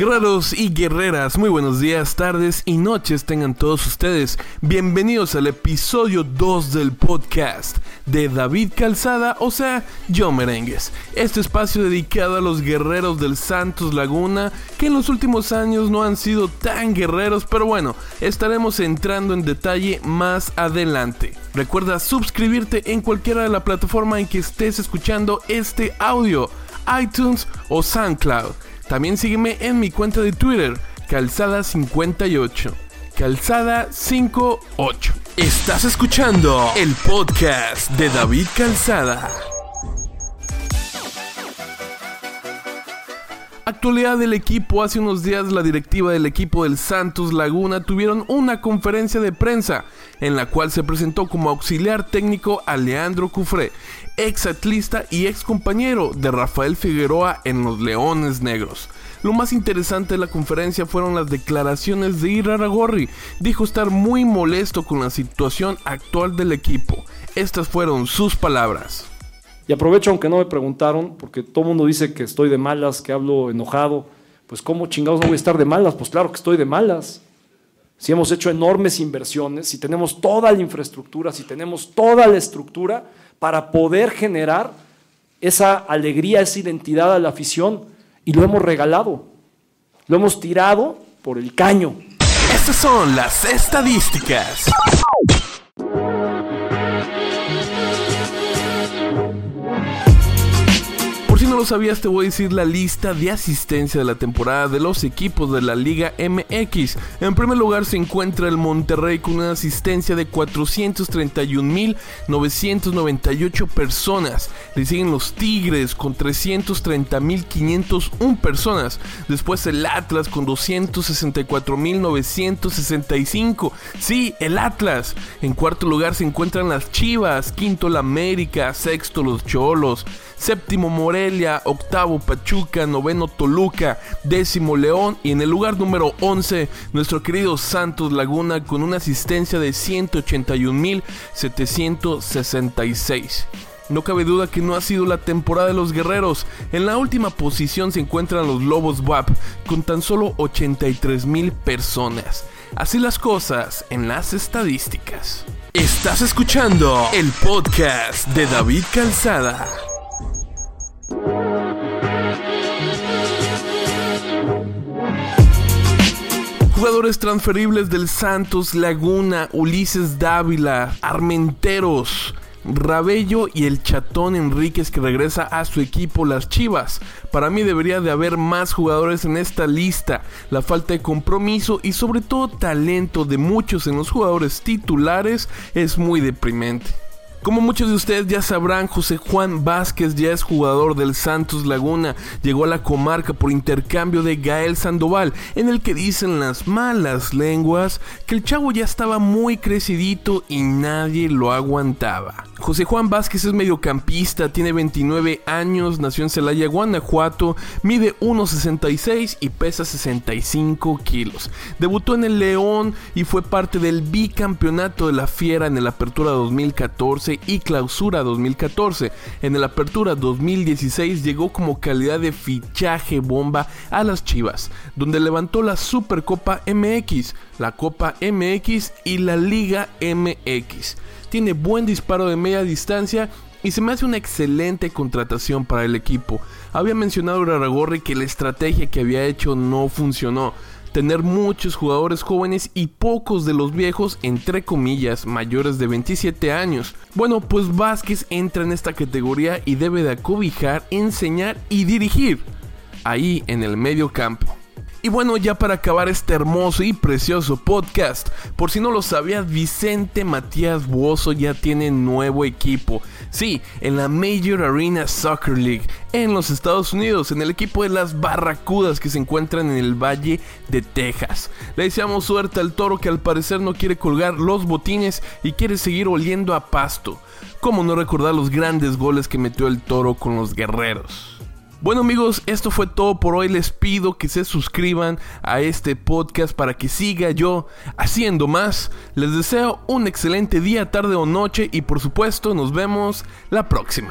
Guerreros y guerreras, muy buenos días, tardes y noches tengan todos ustedes. Bienvenidos al episodio 2 del podcast de David Calzada, o sea, Yo Merengues. Este espacio dedicado a los guerreros del Santos Laguna, que en los últimos años no han sido tan guerreros, pero bueno, estaremos entrando en detalle más adelante. Recuerda suscribirte en cualquiera de la plataforma en que estés escuchando este audio, iTunes o SoundCloud. También sígueme en mi cuenta de Twitter, Calzada58. Calzada58. Estás escuchando el podcast de David Calzada. Actualidad del equipo, hace unos días la directiva del equipo del Santos Laguna tuvieron una conferencia de prensa en la cual se presentó como auxiliar técnico a Leandro Cufré, ex atlista y ex compañero de Rafael Figueroa en los Leones Negros. Lo más interesante de la conferencia fueron las declaraciones de Ira Ragorri. Dijo estar muy molesto con la situación actual del equipo. Estas fueron sus palabras. Y aprovecho, aunque no me preguntaron, porque todo el mundo dice que estoy de malas, que hablo enojado. Pues, ¿cómo chingados no voy a estar de malas? Pues, claro que estoy de malas. Si hemos hecho enormes inversiones, si tenemos toda la infraestructura, si tenemos toda la estructura para poder generar esa alegría, esa identidad a la afición, y lo hemos regalado, lo hemos tirado por el caño. Estas son las estadísticas. Lo sabías, te voy a decir la lista de asistencia de la temporada de los equipos de la Liga MX. En primer lugar se encuentra el Monterrey con una asistencia de 431.998 personas. Le siguen los Tigres con 330.501 personas. Después el Atlas con 264.965. Sí, el Atlas. En cuarto lugar se encuentran las Chivas. Quinto la América. Sexto los Cholos séptimo Morelia, octavo Pachuca, noveno Toluca, décimo León y en el lugar número 11 nuestro querido Santos Laguna con una asistencia de 181.766. No cabe duda que no ha sido la temporada de los guerreros. En la última posición se encuentran los Lobos WAP con tan solo 83 mil personas. Así las cosas en las estadísticas. Estás escuchando el podcast de David Calzada. Jugadores transferibles del Santos, Laguna, Ulises Dávila, Armenteros, Rabello y el chatón Enríquez que regresa a su equipo las Chivas. Para mí debería de haber más jugadores en esta lista. La falta de compromiso y sobre todo talento de muchos en los jugadores titulares es muy deprimente. Como muchos de ustedes ya sabrán, José Juan Vázquez ya es jugador del Santos Laguna. Llegó a la comarca por intercambio de Gael Sandoval, en el que dicen las malas lenguas que el chavo ya estaba muy crecidito y nadie lo aguantaba. José Juan Vázquez es mediocampista, tiene 29 años, nació en Celaya, Guanajuato, mide 1,66 y pesa 65 kilos. Debutó en el León y fue parte del bicampeonato de la Fiera en el Apertura 2014 y Clausura 2014. En el Apertura 2016 llegó como calidad de fichaje bomba a las Chivas, donde levantó la Supercopa MX, la Copa MX y la Liga MX. Tiene buen disparo de media distancia y se me hace una excelente contratación para el equipo. Había mencionado Raragorri que la estrategia que había hecho no funcionó tener muchos jugadores jóvenes y pocos de los viejos, entre comillas, mayores de 27 años. Bueno, pues Vázquez entra en esta categoría y debe de acobijar, enseñar y dirigir ahí en el medio campo. Y bueno, ya para acabar este hermoso y precioso podcast, por si no lo sabías, Vicente Matías Buoso ya tiene nuevo equipo. Sí, en la Major Arena Soccer League en los Estados Unidos, en el equipo de las Barracudas que se encuentran en el Valle de Texas. Le deseamos suerte al toro que al parecer no quiere colgar los botines y quiere seguir oliendo a pasto. ¿Cómo no recordar los grandes goles que metió el toro con los guerreros? Bueno amigos, esto fue todo por hoy. Les pido que se suscriban a este podcast para que siga yo haciendo más. Les deseo un excelente día, tarde o noche y por supuesto nos vemos la próxima.